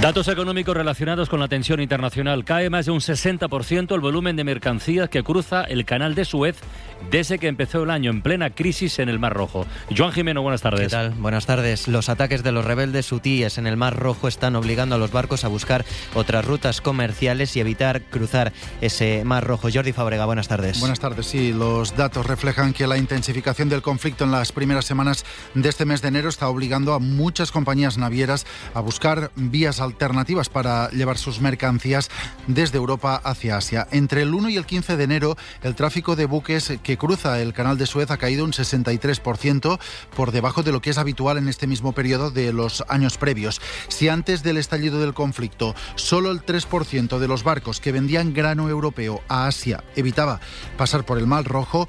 Datos económicos relacionados con la tensión internacional. Cae más de un 60% el volumen de mercancías que cruza el canal de Suez desde que empezó el año en plena crisis en el Mar Rojo. Joan Jimeno, buenas tardes. ¿Qué tal? Buenas tardes. Los ataques de los rebeldes hutíes en el Mar Rojo están obligando a los barcos a buscar otras rutas comerciales y evitar cruzar ese Mar Rojo. Jordi Fabrega, buenas tardes. Buenas tardes. Sí, los datos reflejan que la intensificación del conflicto en las primeras semanas de este mes de enero está obligando a muchas compañías navieras a buscar vías alternativas para llevar sus mercancías desde Europa hacia Asia. Entre el 1 y el 15 de enero, el tráfico de buques que cruza el canal de Suez ha caído un 63% por debajo de lo que es habitual en este mismo periodo de los años previos. Si antes del estallido del conflicto solo el 3% de los barcos que vendían grano europeo a Asia evitaba pasar por el Mar Rojo,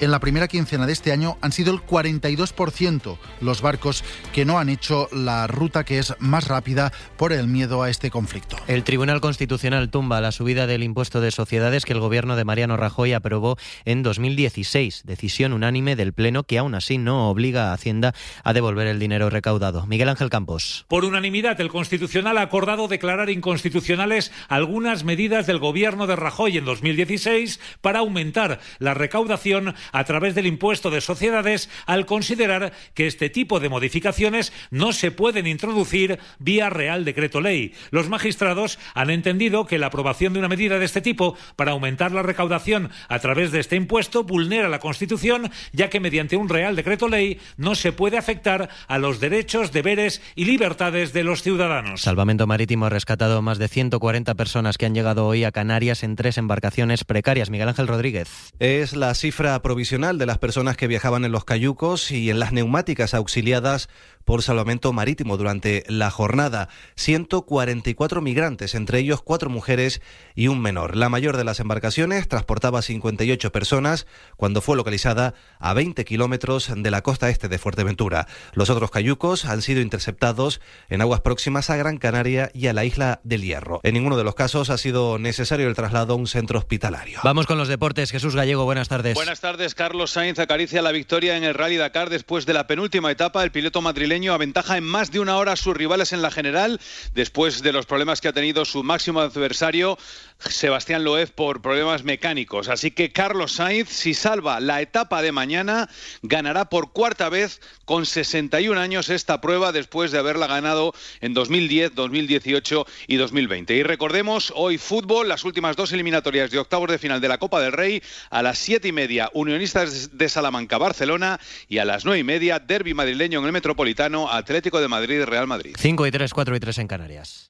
en la primera quincena de este año han sido el 42% los barcos que no han hecho la ruta que es más rápida por el miedo a este conflicto. El Tribunal Constitucional tumba la subida del impuesto de sociedades que el gobierno de Mariano Rajoy aprobó en 2016, decisión unánime del Pleno que aún así no obliga a Hacienda a devolver el dinero recaudado. Miguel Ángel Campos. Por unanimidad, el Constitucional ha acordado declarar inconstitucionales algunas medidas del gobierno de Rajoy en 2016 para aumentar la recaudación a través del impuesto de sociedades al considerar que este tipo de modificaciones no se pueden introducir vía Real Decreto Ley. Los magistrados han entendido que la aprobación de una medida de este tipo para aumentar la recaudación a través de este impuesto vulnera la Constitución, ya que mediante un Real Decreto Ley no se puede afectar a los derechos, deberes y libertades de los ciudadanos. Salvamento Marítimo ha rescatado más de 140 personas que han llegado hoy a Canarias en tres embarcaciones precarias. Miguel Ángel Rodríguez. Es la cifra provisional de las personas que viajaban en los cayucos y en las neumáticas auxiliadas por salvamento marítimo durante la jornada. 144 migrantes, entre ellos cuatro mujeres y un menor. La mayor de las embarcaciones transportaba 58 personas cuando fue localizada a 20 kilómetros de la costa este de Fuerteventura. Los otros cayucos han sido interceptados en aguas próximas a Gran Canaria y a la isla del Hierro. En ninguno de los casos ha sido necesario el traslado a un centro hospitalario. Vamos con los deportes. Jesús Gallego, buenas tardes. Buenas tardes. Carlos Sainz acaricia la victoria en el Rally Dakar después de la penúltima etapa. El piloto madrileño aventaja en más de una hora a sus rivales en la general después de los problemas que ha tenido su máximo adversario Sebastián Loeb por problemas mecánicos. Así que Carlos Sainz, si salva la etapa de mañana, ganará por cuarta vez con 61 años esta prueba después de haberla ganado en 2010, 2018 y 2020. Y recordemos, hoy fútbol, las últimas dos eliminatorias de octavos de final de la Copa del Rey, a las siete y media, De Salamanca, Barcelona, y a las nueve y media, Derby madrileño en el Metropolitano, Atlético de Madrid, Real Madrid. 5 y 3, 4 y 3 en Canarias.